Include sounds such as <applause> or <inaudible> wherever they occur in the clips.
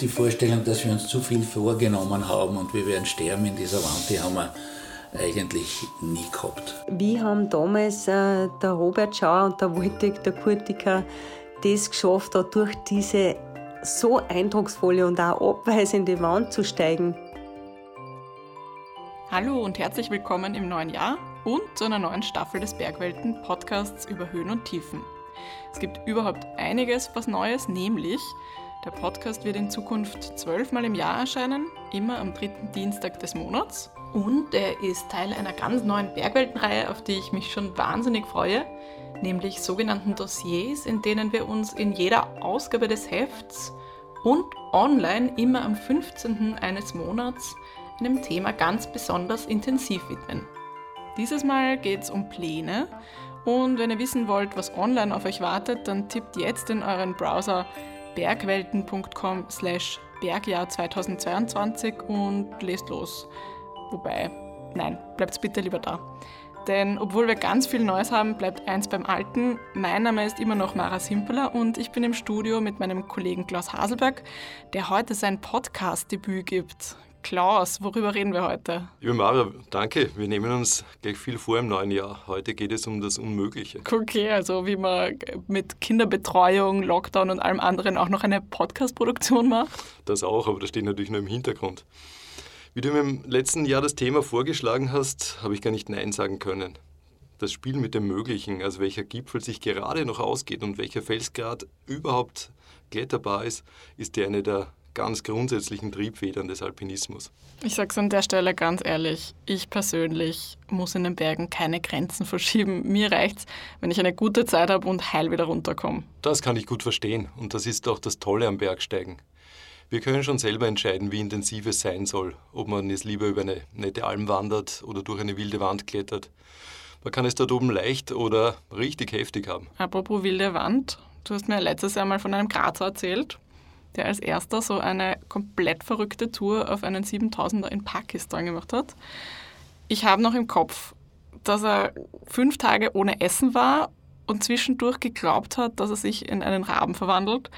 Die Vorstellung, dass wir uns zu viel vorgenommen haben und wir werden sterben in dieser Wand, die haben wir eigentlich nie gehabt. Wie haben damals äh, der Robert Schauer und der Wojtek, der Kurtiker, das geschafft, da durch diese so eindrucksvolle und auch abweisende Wand zu steigen? Hallo und herzlich willkommen im neuen Jahr und zu einer neuen Staffel des Bergwelten Podcasts über Höhen und Tiefen. Es gibt überhaupt einiges was Neues, nämlich der Podcast wird in Zukunft zwölfmal im Jahr erscheinen, immer am dritten Dienstag des Monats. Und er ist Teil einer ganz neuen Bergweltenreihe, auf die ich mich schon wahnsinnig freue, nämlich sogenannten Dossiers, in denen wir uns in jeder Ausgabe des Hefts und online immer am 15. eines Monats einem Thema ganz besonders intensiv widmen. Dieses Mal geht es um Pläne und wenn ihr wissen wollt, was online auf euch wartet, dann tippt jetzt in euren Browser bergwelten.com slash Bergjahr 2022 und lest los. Wobei, nein, bleibt bitte lieber da. Denn obwohl wir ganz viel Neues haben, bleibt eins beim Alten. Mein Name ist immer noch Mara Simpeler und ich bin im Studio mit meinem Kollegen Klaus Haselberg, der heute sein Podcast-Debüt gibt. Klaus, worüber reden wir heute? Liebe Mara, danke. Wir nehmen uns gleich viel vor im neuen Jahr. Heute geht es um das Unmögliche. Okay, also wie man mit Kinderbetreuung, Lockdown und allem anderen auch noch eine Podcast-Produktion macht? Das auch, aber das steht natürlich nur im Hintergrund. Wie du mir im letzten Jahr das Thema vorgeschlagen hast, habe ich gar nicht Nein sagen können. Das Spiel mit dem Möglichen, also welcher Gipfel sich gerade noch ausgeht und welcher Felsgrad überhaupt kletterbar ist, ist ja eine der ganz grundsätzlichen Triebfedern des Alpinismus. Ich sage es an der Stelle ganz ehrlich, ich persönlich muss in den Bergen keine Grenzen <laughs> verschieben. Mir reicht's, wenn ich eine gute Zeit habe und heil wieder runterkomme. Das kann ich gut verstehen und das ist auch das Tolle am Bergsteigen. Wir können schon selber entscheiden, wie intensiv es sein soll, ob man es lieber über eine nette Alm wandert oder durch eine wilde Wand klettert. Man kann es dort oben leicht oder richtig heftig haben. Apropos wilde Wand, du hast mir letztes Jahr mal von einem Grazer erzählt der als erster so eine komplett verrückte Tour auf einen 7000er in Pakistan gemacht hat. Ich habe noch im Kopf, dass er fünf Tage ohne Essen war und zwischendurch geglaubt hat, dass er sich in einen Raben verwandelt.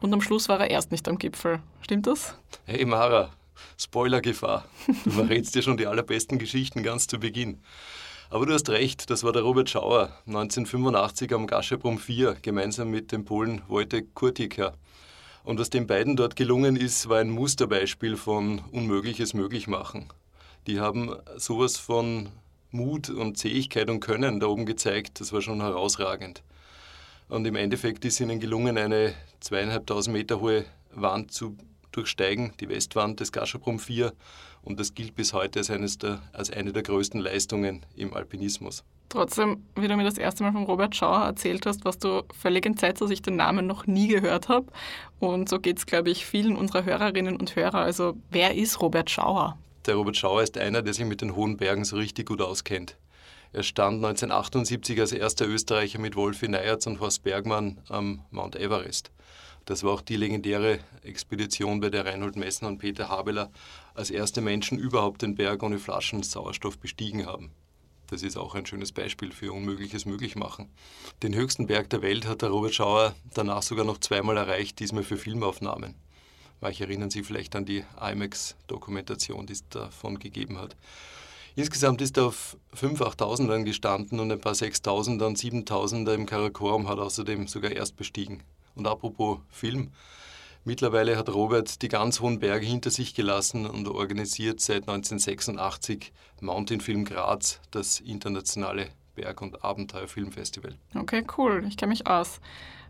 Und am Schluss war er erst nicht am Gipfel. Stimmt das? Hey Mara, Spoilergefahr. Du verrätst dir schon die allerbesten Geschichten ganz zu Beginn. Aber du hast recht, das war der Robert Schauer 1985 am Gaschebrum 4 gemeinsam mit dem Polen Wojtek Kurtika. Und was den beiden dort gelungen ist, war ein Musterbeispiel von Unmögliches möglich machen. Die haben sowas von Mut und Zähigkeit und Können da oben gezeigt, das war schon herausragend. Und im Endeffekt ist ihnen gelungen, eine zweieinhalbtausend Meter hohe Wand zu durchsteigen, die Westwand des Gaschabrum 4. Und das gilt bis heute als, eines der, als eine der größten Leistungen im Alpinismus. Trotzdem, wie du mir das erste Mal von Robert Schauer erzählt hast, was du völlig entsetzt, dass ich den Namen noch nie gehört habe. Und so geht es, glaube ich, vielen unserer Hörerinnen und Hörer. Also, wer ist Robert Schauer? Der Robert Schauer ist einer, der sich mit den hohen Bergen so richtig gut auskennt. Er stand 1978 als erster Österreicher mit Wolfi Neyertz und Horst Bergmann am Mount Everest. Das war auch die legendäre Expedition, bei der Reinhold Messner und Peter Habeler als erste Menschen überhaupt den Berg ohne Flaschen Sauerstoff bestiegen haben. Das ist auch ein schönes Beispiel für Unmögliches möglich machen. Den höchsten Berg der Welt hat der Robert Schauer danach sogar noch zweimal erreicht, diesmal für Filmaufnahmen. Manche erinnern sich vielleicht an die IMAX-Dokumentation, die es davon gegeben hat. Insgesamt ist er auf 5.000, 8.000ern gestanden und ein paar 6.000er und 7.000er im Karakorum hat außerdem sogar erst bestiegen. Und apropos Film, Mittlerweile hat Robert die ganz hohen Berge hinter sich gelassen und organisiert seit 1986 Mountain Film Graz, das internationale Berg- und Abenteuerfilmfestival. Okay, cool. Ich kenne mich aus.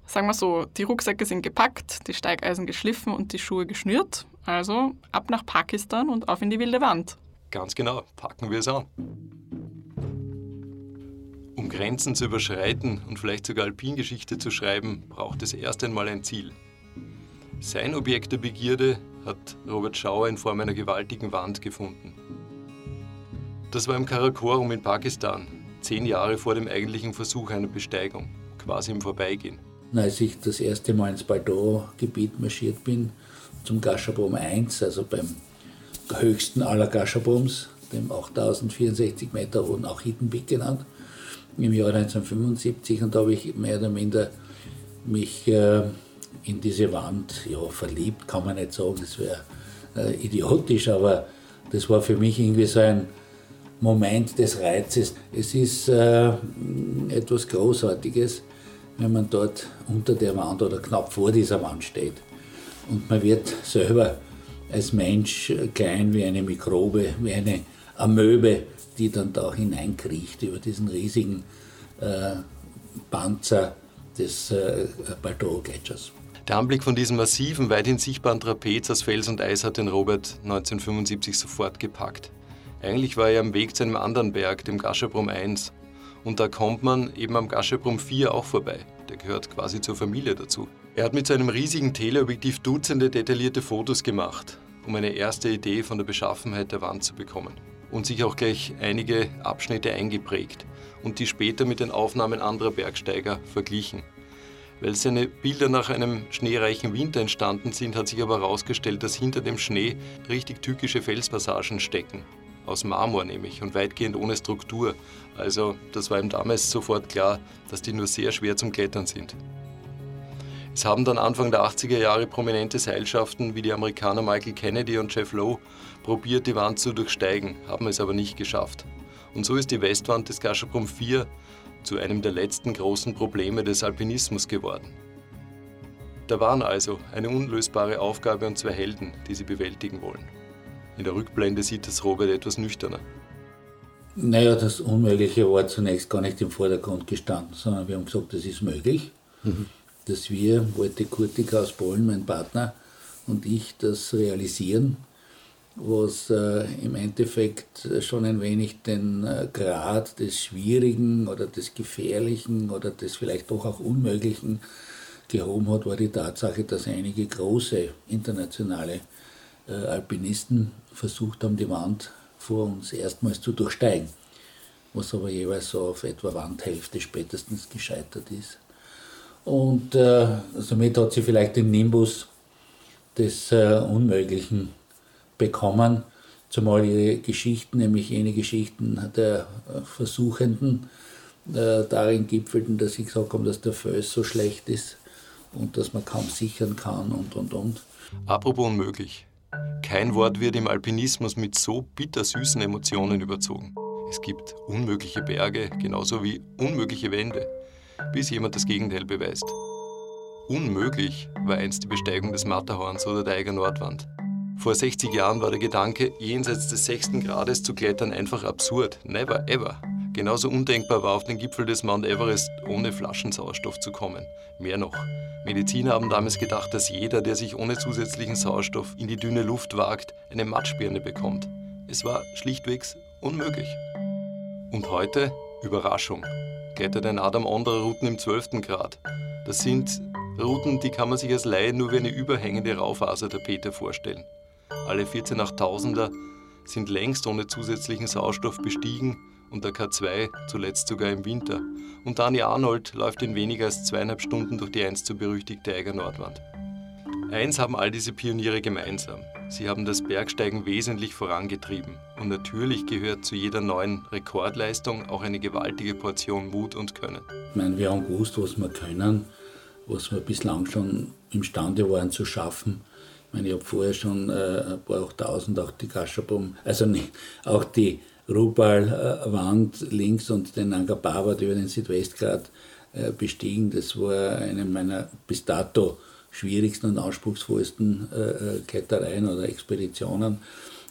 Sagen wir so, die Rucksäcke sind gepackt, die Steigeisen geschliffen und die Schuhe geschnürt. Also ab nach Pakistan und auf in die wilde Wand. Ganz genau, packen wir es an. Um Grenzen zu überschreiten und vielleicht sogar Alpingeschichte zu schreiben, braucht es erst einmal ein Ziel. Sein Objekt der Begierde hat Robert Schauer in Form einer gewaltigen Wand gefunden. Das war im Karakorum in Pakistan, zehn Jahre vor dem eigentlichen Versuch einer Besteigung, quasi im Vorbeigehen. Als ich das erste Mal ins Baldor-Gebiet marschiert bin, zum Gashabrum 1, also beim höchsten aller Gaschabrums, dem 8064 Meter hohen Achitenbeck genannt, im Jahr 1975, und da habe ich mehr oder minder mich äh, in diese Wand ja, verliebt, kann man nicht sagen, das wäre äh, idiotisch, aber das war für mich irgendwie so ein Moment des Reizes. Es ist äh, etwas Großartiges, wenn man dort unter der Wand oder knapp vor dieser Wand steht. Und man wird selber als Mensch klein wie eine Mikrobe, wie eine Amöbe, die dann da hineinkriecht über diesen riesigen äh, Panzer des äh, Baltoro-Gletschers. Der Anblick von diesem massiven, weithin sichtbaren Trapez aus Fels und Eis hat den Robert 1975 sofort gepackt. Eigentlich war er am Weg zu einem anderen Berg, dem Gascherbrum 1. Und da kommt man eben am Gascherbrum 4 auch vorbei. Der gehört quasi zur Familie dazu. Er hat mit seinem riesigen Teleobjektiv Dutzende detaillierte Fotos gemacht, um eine erste Idee von der Beschaffenheit der Wand zu bekommen. Und sich auch gleich einige Abschnitte eingeprägt und die später mit den Aufnahmen anderer Bergsteiger verglichen. Weil seine Bilder nach einem schneereichen Winter entstanden sind, hat sich aber herausgestellt, dass hinter dem Schnee richtig tückische Felspassagen stecken. Aus Marmor nämlich und weitgehend ohne Struktur. Also das war ihm damals sofort klar, dass die nur sehr schwer zum Klettern sind. Es haben dann Anfang der 80er Jahre prominente Seilschaften wie die Amerikaner Michael Kennedy und Jeff Lowe probiert, die Wand zu durchsteigen, haben es aber nicht geschafft. Und so ist die Westwand des Gaschabrum 4 zu einem der letzten großen Probleme des Alpinismus geworden. Da waren also eine unlösbare Aufgabe und zwei Helden, die sie bewältigen wollen. In der Rückblende sieht das Robert etwas nüchterner. Naja, das Unmögliche war zunächst gar nicht im Vordergrund gestanden, sondern wir haben gesagt, das ist möglich, mhm. dass wir, Walter Kurtika aus Polen, mein Partner und ich, das realisieren was äh, im Endeffekt schon ein wenig den äh, Grad des Schwierigen oder des Gefährlichen oder des vielleicht doch auch Unmöglichen gehoben hat, war die Tatsache, dass einige große internationale äh, Alpinisten versucht haben, die Wand vor uns erstmals zu durchsteigen, was aber jeweils so auf etwa Wandhälfte spätestens gescheitert ist. Und äh, somit hat sie vielleicht den Nimbus des äh, Unmöglichen bekommen, zumal ihre Geschichten, nämlich jene Geschichten der äh, Versuchenden, äh, darin gipfelten, dass sie gesagt haben, dass der Fels so schlecht ist und dass man kaum sichern kann und und und. Apropos unmöglich. Kein Wort wird im Alpinismus mit so bittersüßen Emotionen überzogen. Es gibt unmögliche Berge, genauso wie unmögliche Wände, bis jemand das Gegenteil beweist. Unmöglich war einst die Besteigung des Matterhorns oder der Eiger Nordwand. Vor 60 Jahren war der Gedanke, jenseits des sechsten Grades zu klettern, einfach absurd. Never ever. Genauso undenkbar war auf den Gipfel des Mount Everest ohne Flaschensauerstoff zu kommen. Mehr noch. Mediziner haben damals gedacht, dass jeder, der sich ohne zusätzlichen Sauerstoff in die dünne Luft wagt, eine Matschbirne bekommt. Es war schlichtwegs unmöglich. Und heute, Überraschung, klettert ein Adam andere Routen im 12. Grad. Das sind Routen, die kann man sich als Laie nur wie eine überhängende Raufasertapete vorstellen. Alle 14 Achttausender sind längst ohne zusätzlichen Sauerstoff bestiegen und der K2 zuletzt sogar im Winter. Und Dani Arnold läuft in weniger als zweieinhalb Stunden durch die einst so berüchtigte Eiger Nordwand. Eins haben all diese Pioniere gemeinsam. Sie haben das Bergsteigen wesentlich vorangetrieben. Und natürlich gehört zu jeder neuen Rekordleistung auch eine gewaltige Portion Mut und Können. Ich meine, wir haben gewusst, was wir können, was wir bislang schon imstande waren zu schaffen. Ich meine, ich habe vorher schon äh, ein paar auch tausend, auch die Kaschabum, also nicht, auch die Rupal-Wand links und den Angabawat über den Südwestgrad äh, bestiegen. Das war eine meiner bis dato schwierigsten und anspruchsvollsten äh, äh, Klettereien oder Expeditionen.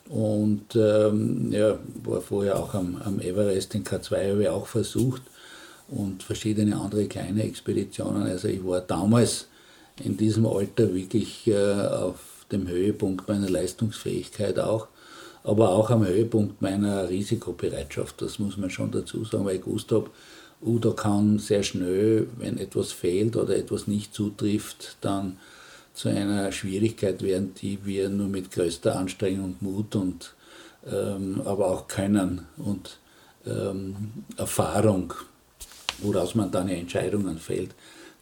Und ähm, ja, war vorher auch am, am Everest, den K2 habe ich auch versucht und verschiedene andere kleine Expeditionen. Also ich war damals in diesem Alter wirklich äh, auf dem Höhepunkt meiner Leistungsfähigkeit auch, aber auch am Höhepunkt meiner Risikobereitschaft. Das muss man schon dazu sagen, weil ich gewusst habe, uh, da kann sehr schnell, wenn etwas fehlt oder etwas nicht zutrifft, dann zu einer Schwierigkeit werden, die wir nur mit größter Anstrengung und Mut und ähm, aber auch Können und ähm, Erfahrung, woraus man dann Entscheidungen fällt,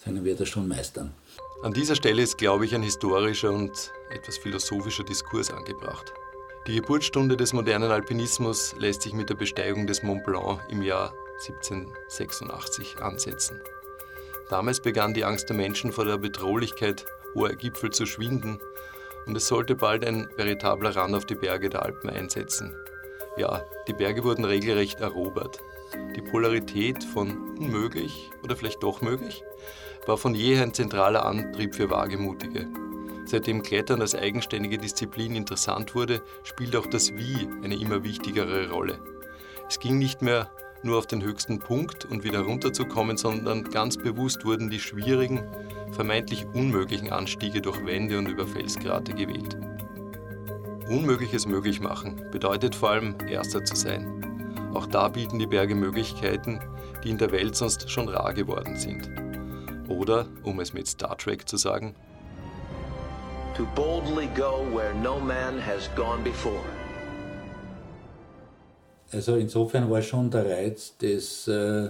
können wir das schon meistern. An dieser Stelle ist, glaube ich, ein historischer und etwas philosophischer Diskurs angebracht. Die Geburtsstunde des modernen Alpinismus lässt sich mit der Besteigung des Mont Blanc im Jahr 1786 ansetzen. Damals begann die Angst der Menschen vor der Bedrohlichkeit hoher Gipfel zu schwinden und es sollte bald ein veritabler Run auf die Berge der Alpen einsetzen. Ja, die Berge wurden regelrecht erobert. Die Polarität von unmöglich oder vielleicht doch möglich war von jeher ein zentraler Antrieb für Wagemutige. Seitdem Klettern als eigenständige Disziplin interessant wurde, spielt auch das Wie eine immer wichtigere Rolle. Es ging nicht mehr nur auf den höchsten Punkt und wieder runterzukommen, sondern ganz bewusst wurden die schwierigen, vermeintlich unmöglichen Anstiege durch Wände und über Felsgrate gewählt. Unmögliches möglich machen bedeutet vor allem Erster zu sein. Auch da bieten die Berge Möglichkeiten, die in der Welt sonst schon rar geworden sind. Oder, um es mit Star Trek zu sagen, to boldly go where no man has gone before. Also insofern war schon der Reiz des äh,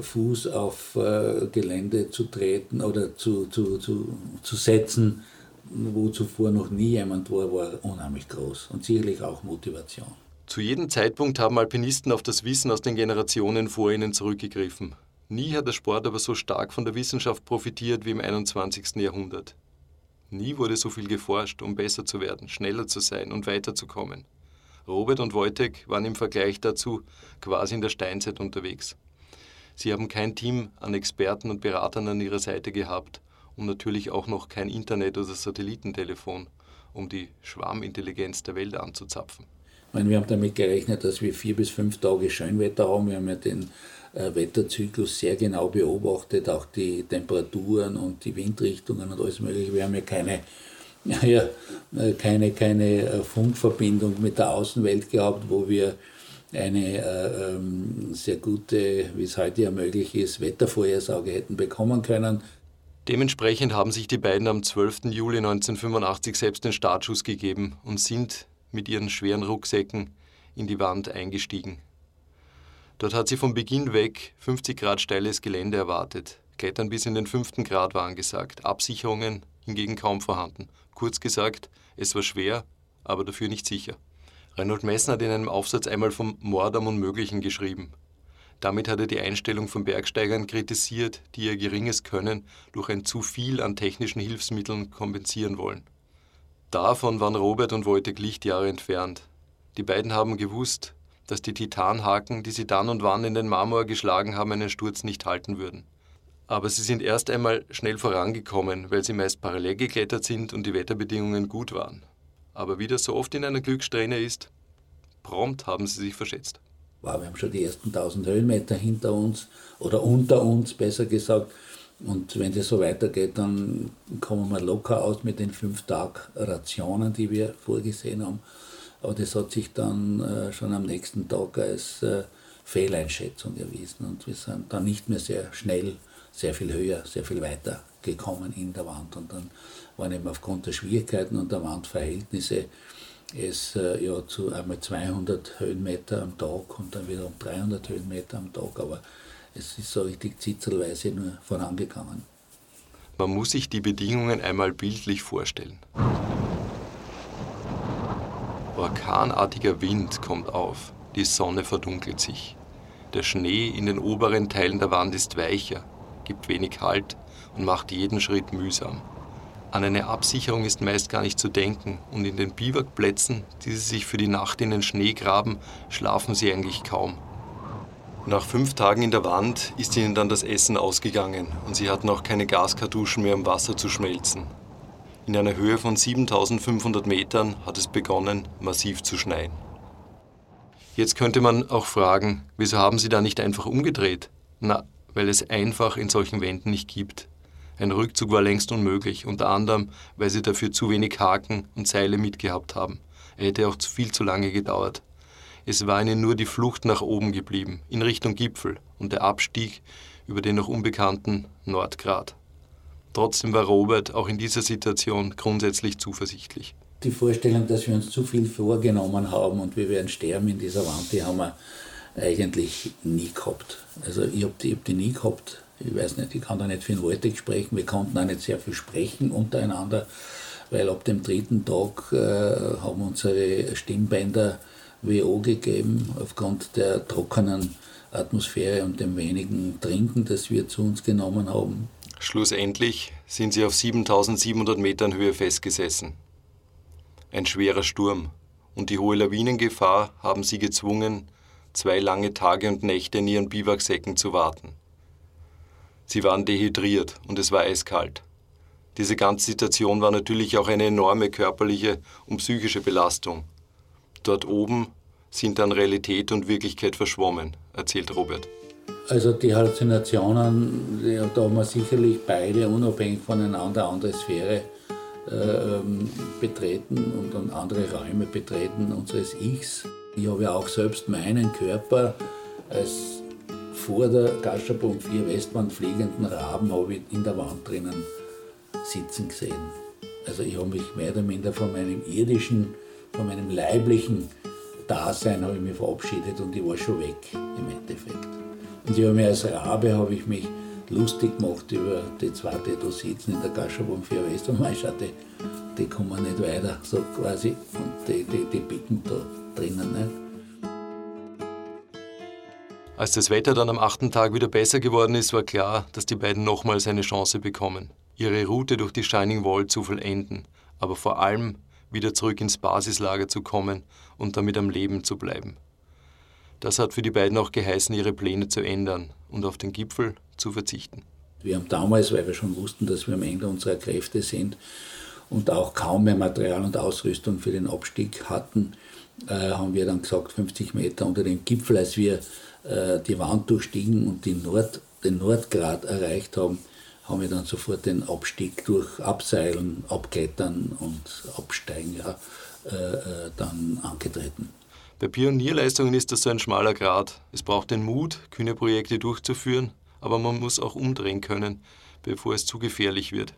Fuß auf äh, Gelände zu treten oder zu, zu, zu, zu setzen, wo zuvor noch nie jemand war, war unheimlich groß und sicherlich auch Motivation. Zu jedem Zeitpunkt haben Alpinisten auf das Wissen aus den Generationen vor ihnen zurückgegriffen. Nie hat der Sport aber so stark von der Wissenschaft profitiert wie im 21. Jahrhundert. Nie wurde so viel geforscht, um besser zu werden, schneller zu sein und weiterzukommen. Robert und Wojtek waren im Vergleich dazu quasi in der Steinzeit unterwegs. Sie haben kein Team an Experten und Beratern an ihrer Seite gehabt und natürlich auch noch kein Internet oder Satellitentelefon, um die Schwarmintelligenz der Welt anzuzapfen. Ich meine, wir haben damit gerechnet, dass wir vier bis fünf Tage Schönwetter haben. Wir haben ja den Wetterzyklus sehr genau beobachtet, auch die Temperaturen und die Windrichtungen und alles Mögliche. Wir haben ja keine, <laughs> ja, äh, keine, keine äh, Funkverbindung mit der Außenwelt gehabt, wo wir eine äh, ähm, sehr gute, wie es heute ja möglich ist, Wettervorhersage hätten bekommen können. Dementsprechend haben sich die beiden am 12. Juli 1985 selbst den Startschuss gegeben und sind mit ihren schweren Rucksäcken in die Wand eingestiegen. Dort hat sie von Beginn weg 50 Grad steiles Gelände erwartet. Klettern bis in den fünften Grad war angesagt, Absicherungen hingegen kaum vorhanden. Kurz gesagt, es war schwer, aber dafür nicht sicher. Reinhold Messner hat in einem Aufsatz einmal vom Mord am Unmöglichen geschrieben. Damit hat er die Einstellung von Bergsteigern kritisiert, die ihr geringes Können durch ein zu viel an technischen Hilfsmitteln kompensieren wollen. Davon waren Robert und Wojtek Lichtjahre entfernt. Die beiden haben gewusst, dass die Titanhaken, die sie dann und wann in den Marmor geschlagen haben, einen Sturz nicht halten würden. Aber sie sind erst einmal schnell vorangekommen, weil sie meist parallel geklettert sind und die Wetterbedingungen gut waren. Aber wie das so oft in einer Glückssträhne ist, prompt haben sie sich verschätzt. Wow, wir haben schon die ersten 1000 Höhenmeter hinter uns oder unter uns, besser gesagt. Und wenn das so weitergeht, dann kommen wir locker aus mit den fünf Tag Rationen, die wir vorgesehen haben. Aber das hat sich dann äh, schon am nächsten Tag als äh, Fehleinschätzung erwiesen. Und wir sind dann nicht mehr sehr schnell, sehr viel höher, sehr viel weiter gekommen in der Wand. Und dann waren eben aufgrund der Schwierigkeiten und der Wandverhältnisse es äh, ja zu einmal 200 Höhenmeter am Tag und dann wieder um 300 Höhenmeter am Tag. Aber es ist so richtig zitzelweise nur vorangegangen. Man muss sich die Bedingungen einmal bildlich vorstellen. Orkanartiger Wind kommt auf, die Sonne verdunkelt sich. Der Schnee in den oberen Teilen der Wand ist weicher, gibt wenig Halt und macht jeden Schritt mühsam. An eine Absicherung ist meist gar nicht zu denken und in den Biwakplätzen, die sie sich für die Nacht in den Schnee graben, schlafen sie eigentlich kaum. Nach fünf Tagen in der Wand ist ihnen dann das Essen ausgegangen und sie hatten auch keine Gaskartuschen mehr, um Wasser zu schmelzen. In einer Höhe von 7500 Metern hat es begonnen, massiv zu schneien. Jetzt könnte man auch fragen, wieso haben sie da nicht einfach umgedreht? Na, weil es einfach in solchen Wänden nicht gibt. Ein Rückzug war längst unmöglich, unter anderem, weil sie dafür zu wenig Haken und Seile mitgehabt haben. Er hätte auch viel zu lange gedauert. Es war ihnen nur die Flucht nach oben geblieben, in Richtung Gipfel und der Abstieg über den noch unbekannten Nordgrat. Trotzdem war Robert auch in dieser Situation grundsätzlich zuversichtlich. Die Vorstellung, dass wir uns zu viel vorgenommen haben und wir werden sterben in dieser Wand, die haben wir eigentlich nie gehabt. Also ich habe die, hab die nie gehabt. Ich weiß nicht, ich kann da nicht den Waldeck sprechen. Wir konnten auch nicht sehr viel sprechen untereinander, weil ab dem dritten Tag äh, haben unsere Stimmbänder WO gegeben aufgrund der trockenen Atmosphäre und dem wenigen Trinken, das wir zu uns genommen haben. Schlussendlich sind sie auf 7700 Metern Höhe festgesessen. Ein schwerer Sturm und die hohe Lawinengefahr haben sie gezwungen, zwei lange Tage und Nächte in ihren Biwaksäcken zu warten. Sie waren dehydriert und es war eiskalt. Diese ganze Situation war natürlich auch eine enorme körperliche und psychische Belastung. Dort oben sind dann Realität und Wirklichkeit verschwommen, erzählt Robert. Also die Halluzinationen, da haben wir sicherlich beide unabhängig voneinander andere Sphäre äh, ähm, betreten und, und andere Räume betreten unseres Ichs. Ich habe ja auch selbst meinen Körper als vor der Gascherpunkt 4 Westwand fliegenden Raben habe ich in der Wand drinnen sitzen gesehen. Also ich habe mich mehr oder minder von meinem irdischen, von meinem leiblichen Dasein habe ich mich verabschiedet und ich war schon weg im Endeffekt. Und ich habe mich als Rabe habe ich mich lustig gemacht über die zwei, die da sitzen in der Gascherbahn für West und man schaut, die, die kommen nicht weiter, so quasi, und die, die, die bicken da drinnen. Nicht? Als das Wetter dann am achten Tag wieder besser geworden ist, war klar, dass die beiden nochmals eine Chance bekommen, ihre Route durch die Shining Wall zu vollenden, aber vor allem wieder zurück ins Basislager zu kommen und damit am Leben zu bleiben. Das hat für die beiden auch geheißen, ihre Pläne zu ändern und auf den Gipfel zu verzichten. Wir haben damals, weil wir schon wussten, dass wir am Ende unserer Kräfte sind und auch kaum mehr Material und Ausrüstung für den Abstieg hatten, äh, haben wir dann gesagt, 50 Meter unter dem Gipfel, als wir äh, die Wand durchstiegen und Nord, den Nordgrad erreicht haben, haben wir dann sofort den Abstieg durch Abseilen, Abklettern und Absteigen ja, äh, äh, dann angetreten. Bei Pionierleistungen ist das so ein schmaler Grad. Es braucht den Mut, kühne Projekte durchzuführen, aber man muss auch umdrehen können, bevor es zu gefährlich wird.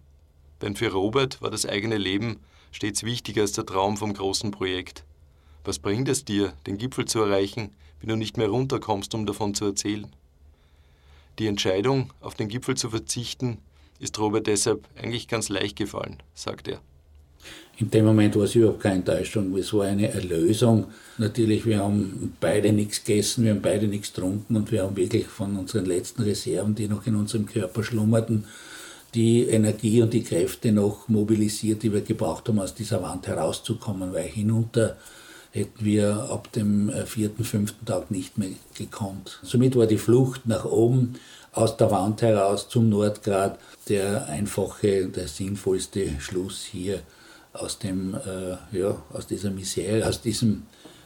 Denn für Robert war das eigene Leben stets wichtiger als der Traum vom großen Projekt. Was bringt es dir, den Gipfel zu erreichen, wenn du nicht mehr runterkommst, um davon zu erzählen? Die Entscheidung, auf den Gipfel zu verzichten, ist Robert deshalb eigentlich ganz leicht gefallen, sagt er. In dem Moment war es überhaupt keine Enttäuschung, es war eine Erlösung. Natürlich, wir haben beide nichts gegessen, wir haben beide nichts getrunken und wir haben wirklich von unseren letzten Reserven, die noch in unserem Körper schlummerten, die Energie und die Kräfte noch mobilisiert, die wir gebraucht haben, aus dieser Wand herauszukommen, weil hinunter hätten wir ab dem äh, vierten, fünften Tag nicht mehr gekonnt. Somit war die Flucht nach oben aus der Wand heraus zum Nordgrad der einfache, der sinnvollste Schluss hier aus, dem, äh, ja, aus dieser Misere, aus, diesem,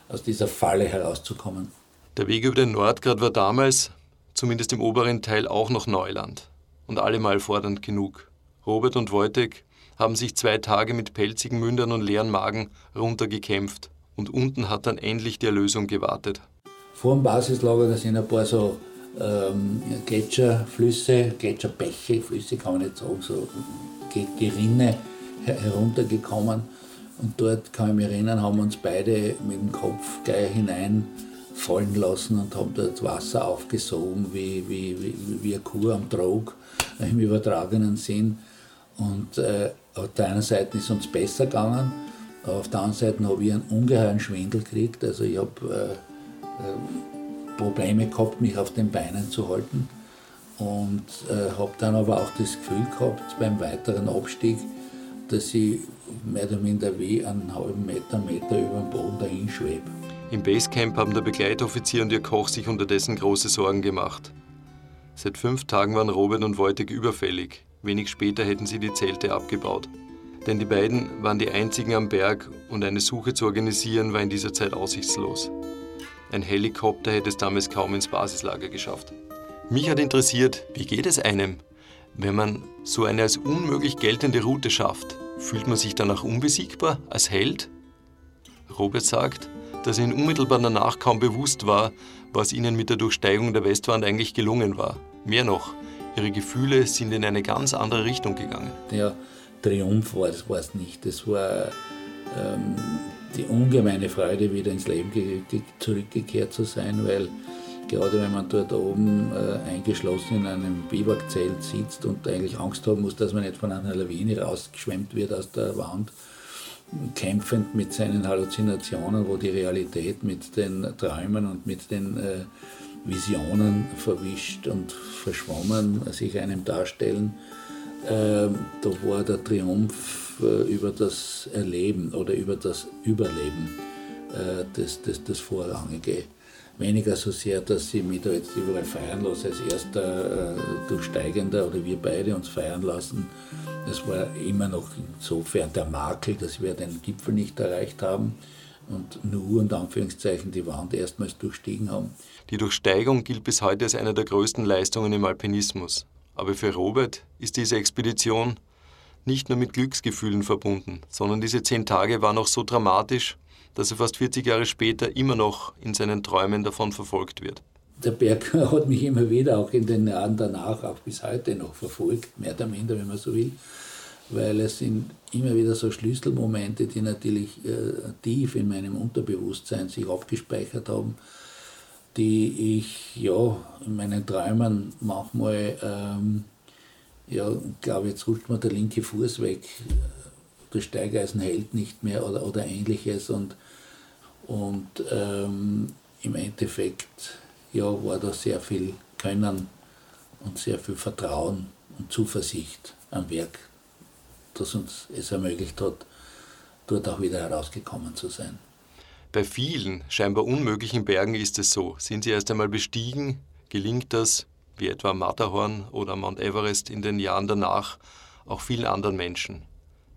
aus dieser Falle herauszukommen. Der Weg über den Nordgrad war damals, zumindest im oberen Teil, auch noch Neuland und allemal fordernd genug. Robert und Wojtek haben sich zwei Tage mit pelzigen Mündern und leeren Magen runtergekämpft und unten hat dann endlich die Erlösung gewartet. Vor dem Basislager da sind ein paar so ähm, Gletscherflüsse, Gletscherbäche, Flüsse kann man nicht sagen, so Gerinne heruntergekommen. Und dort kann ich mich erinnern, haben uns beide mit dem Kopf gleich hineinfallen lassen und haben dort Wasser aufgesogen, wie, wie, wie, wie eine Kuh am Trog <laughs> im übertragenen Sinn. Und äh, auf der einen Seite ist uns besser gegangen, auf der anderen Seite habe ich einen ungeheuren Schwindel gekriegt. Also ich habe äh, äh, Probleme gehabt, mich auf den Beinen zu halten. Und äh, habe dann aber auch das Gefühl gehabt, beim weiteren Abstieg, dass ich mehr oder minder wie einen halben Meter, Meter über dem Boden dahin schwebe. Im Basecamp haben der Begleitoffizier und ihr Koch sich unterdessen große Sorgen gemacht. Seit fünf Tagen waren Robert und Wojtek überfällig. Wenig später hätten sie die Zelte abgebaut denn die beiden waren die einzigen am Berg und eine Suche zu organisieren war in dieser Zeit aussichtslos. Ein Helikopter hätte es damals kaum ins Basislager geschafft. Mich hat interessiert, wie geht es einem, wenn man so eine als unmöglich geltende Route schafft? Fühlt man sich danach unbesiegbar, als Held? Robert sagt, dass ihnen unmittelbar danach kaum bewusst war, was ihnen mit der Durchsteigung der Westwand eigentlich gelungen war. Mehr noch, ihre Gefühle sind in eine ganz andere Richtung gegangen. Ja, Triumph war, das war es nicht. Das war ähm, die ungemeine Freude, wieder ins Leben zurückgekehrt zu sein, weil gerade wenn man dort oben äh, eingeschlossen in einem Biwakzelt sitzt und eigentlich Angst haben muss, dass man nicht von einer Lawine rausgeschwemmt wird aus der Wand, kämpfend mit seinen Halluzinationen, wo die Realität mit den Träumen und mit den äh, Visionen verwischt und verschwommen sich einem darstellen. Ähm, da war der Triumph äh, über das Erleben oder über das Überleben äh, das, das, das Vorrangige. Weniger so sehr, dass ich mich da jetzt überall feiern lasse, als erster äh, Durchsteigender oder wir beide uns feiern lassen. Es war immer noch insofern der Makel, dass wir den Gipfel nicht erreicht haben und nur unter Anführungszeichen die Wand erstmals durchstiegen haben. Die Durchsteigung gilt bis heute als eine der größten Leistungen im Alpinismus. Aber für Robert ist diese Expedition nicht nur mit Glücksgefühlen verbunden, sondern diese zehn Tage waren auch so dramatisch, dass er fast 40 Jahre später immer noch in seinen Träumen davon verfolgt wird. Der Berg <laughs> hat mich immer wieder auch in den Jahren danach, auch bis heute noch verfolgt, mehr oder minder, wenn man so will, weil es sind immer wieder so Schlüsselmomente, die natürlich äh, tief in meinem Unterbewusstsein sich abgespeichert haben, die ich ja in meinen Träumen manchmal, ähm, ja, glaube jetzt rutscht mir der linke Fuß weg, das Steigeisen hält nicht mehr oder, oder ähnliches und, und ähm, im Endeffekt ja, war da sehr viel Können und sehr viel Vertrauen und Zuversicht am Werk, das uns es ermöglicht hat, dort auch wieder herausgekommen zu sein. Bei vielen scheinbar unmöglichen Bergen ist es so. Sind sie erst einmal bestiegen, gelingt das, wie etwa Matterhorn oder Mount Everest in den Jahren danach, auch vielen anderen Menschen.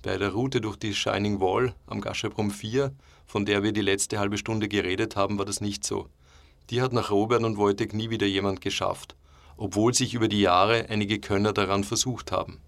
Bei der Route durch die Shining Wall am Gaschebrum 4, von der wir die letzte halbe Stunde geredet haben, war das nicht so. Die hat nach Robert und Wojtek nie wieder jemand geschafft, obwohl sich über die Jahre einige Könner daran versucht haben.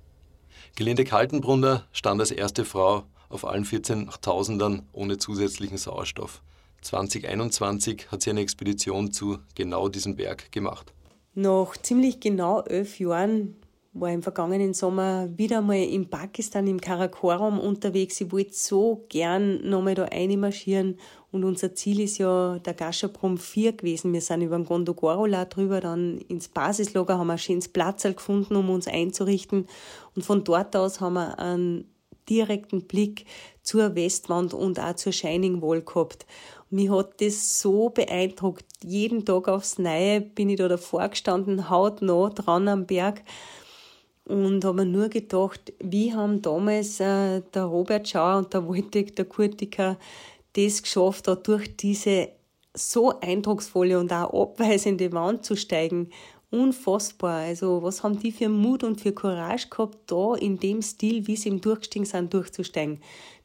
Gelinde Kaltenbrunner stand als erste Frau auf allen 14 Tausendern ohne zusätzlichen Sauerstoff. 2021 hat sie eine Expedition zu genau diesem Berg gemacht. Nach ziemlich genau elf Jahren war im vergangenen Sommer wieder mal in Pakistan im Karakoram unterwegs. Ich wollte so gern nochmal da einmarschieren und unser Ziel ist ja der Gashaprom 4 gewesen. Wir sind über den Gondogorola drüber, dann ins Basislager, haben ein schönes Platz gefunden, um uns einzurichten und von dort aus haben wir einen direkten Blick zur Westwand und auch zur Shining Wall gehabt. Mich hat das so beeindruckt. Jeden Tag aufs Neue bin ich da davor gestanden, hautnah dran am Berg und habe mir nur gedacht, wie haben damals äh, der Robert Schauer und der Wojtek, der Kurtiker, das geschafft, da durch diese so eindrucksvolle und auch abweisende Wand zu steigen unfassbar. Also, was haben die für Mut und für Courage gehabt, da in dem Stil, wie sie im Durchstiegen sind, durchzusteigen.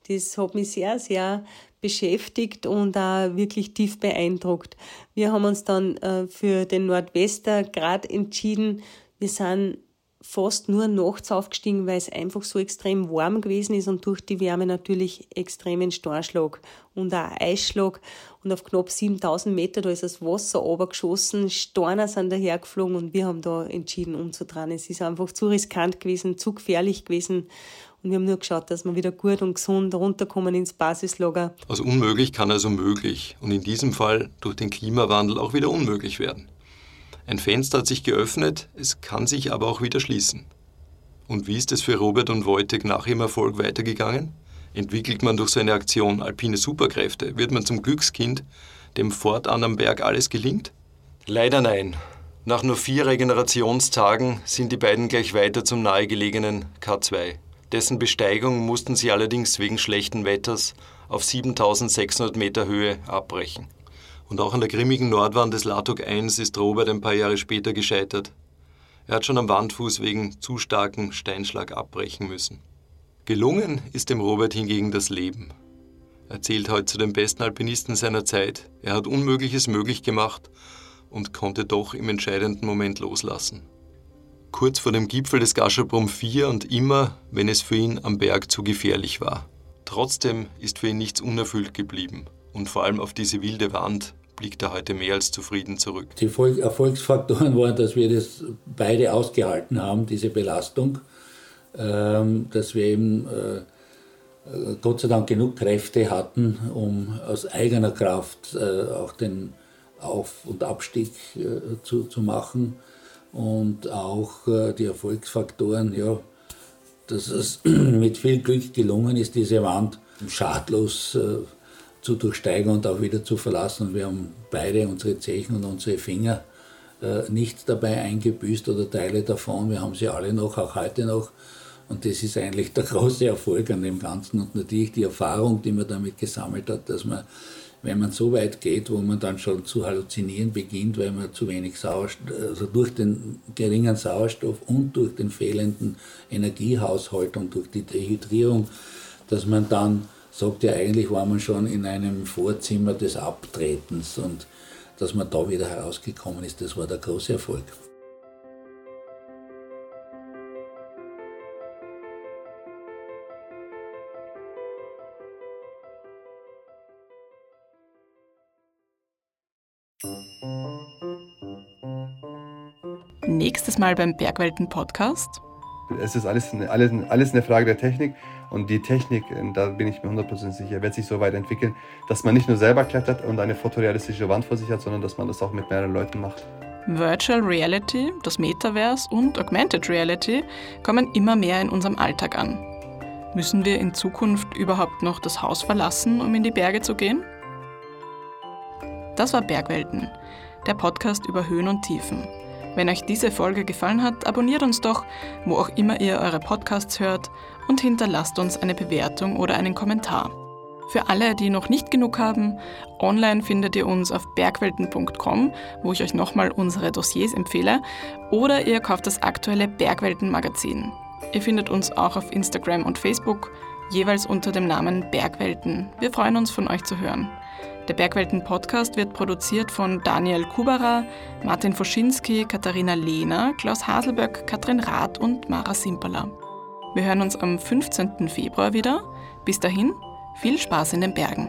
Das hat mich sehr, sehr beschäftigt und auch wirklich tief beeindruckt. Wir haben uns dann äh, für den Nordwester gerade entschieden. Wir sind fast nur nachts aufgestiegen, weil es einfach so extrem warm gewesen ist und durch die Wärme natürlich extremen Starnschlag und auch Eisschlag. Und auf knapp 7000 Meter, da ist das Wasser runtergeschossen, Storner sind dahergeflogen und wir haben da entschieden umzudrehen. Es ist einfach zu riskant gewesen, zu gefährlich gewesen. Und wir haben nur geschaut, dass wir wieder gut und gesund runterkommen ins Basislager. Aus unmöglich kann also möglich und in diesem Fall durch den Klimawandel auch wieder unmöglich werden. Ein Fenster hat sich geöffnet, es kann sich aber auch wieder schließen. Und wie ist es für Robert und Wojtek nach ihrem Erfolg weitergegangen? Entwickelt man durch seine Aktion alpine Superkräfte? Wird man zum Glückskind, dem fortan am Berg alles gelingt? Leider nein. Nach nur vier Regenerationstagen sind die beiden gleich weiter zum nahegelegenen K2. Dessen Besteigung mussten sie allerdings wegen schlechten Wetters auf 7600 Meter Höhe abbrechen. Und auch an der grimmigen Nordwand des Latok 1 ist Robert ein paar Jahre später gescheitert. Er hat schon am Wandfuß wegen zu starken Steinschlag abbrechen müssen. Gelungen ist dem Robert hingegen das Leben. Er zählt heute zu den besten Alpinisten seiner Zeit. Er hat Unmögliches möglich gemacht und konnte doch im entscheidenden Moment loslassen. Kurz vor dem Gipfel des Gasherbrum 4 und immer, wenn es für ihn am Berg zu gefährlich war. Trotzdem ist für ihn nichts unerfüllt geblieben und vor allem auf diese wilde Wand blickt er heute mehr als zufrieden zurück. Die Erfolgsfaktoren waren, dass wir das beide ausgehalten haben, diese Belastung, ähm, dass wir eben äh, Gott sei Dank genug Kräfte hatten, um aus eigener Kraft äh, auch den Auf- und Abstieg äh, zu, zu machen und auch die Erfolgsfaktoren, ja, dass es <clears throat> mit viel Glück gelungen ist, diese Wand schadlos zu durchsteigen und auch wieder zu verlassen. Wir haben beide unsere Zechen und unsere Finger äh, nichts dabei eingebüßt oder Teile davon. Wir haben sie alle noch, auch heute noch. Und das ist eigentlich der <laughs> große Erfolg an dem Ganzen und natürlich die Erfahrung, die man damit gesammelt hat, dass man, wenn man so weit geht, wo man dann schon zu halluzinieren beginnt, weil man zu wenig Sauerstoff, also durch den geringen Sauerstoff und durch den fehlenden Energiehaushalt und durch die Dehydrierung, dass man dann sagt, ja eigentlich war man schon in einem Vorzimmer des Abtretens und dass man da wieder herausgekommen ist, das war der große Erfolg. Nächstes Mal beim Bergwelten Podcast. Es ist alles, alles, alles eine Frage der Technik und die Technik, da bin ich mir 100% sicher, wird sich so weit entwickeln, dass man nicht nur selber klettert und eine fotorealistische Wand vor sich hat, sondern dass man das auch mit mehreren Leuten macht. Virtual Reality, das Metaverse und Augmented Reality kommen immer mehr in unserem Alltag an. Müssen wir in Zukunft überhaupt noch das Haus verlassen, um in die Berge zu gehen? Das war Bergwelten, der Podcast über Höhen und Tiefen. Wenn euch diese Folge gefallen hat, abonniert uns doch, wo auch immer ihr eure Podcasts hört und hinterlasst uns eine Bewertung oder einen Kommentar. Für alle, die noch nicht genug haben, online findet ihr uns auf bergwelten.com, wo ich euch nochmal unsere Dossiers empfehle, oder ihr kauft das aktuelle Bergwelten-Magazin. Ihr findet uns auch auf Instagram und Facebook, jeweils unter dem Namen Bergwelten. Wir freuen uns, von euch zu hören. Der Bergwelten-Podcast wird produziert von Daniel Kubara, Martin Foschinski, Katharina Lehner, Klaus Haselböck, Katrin Rath und Mara Simperler. Wir hören uns am 15. Februar wieder. Bis dahin, viel Spaß in den Bergen.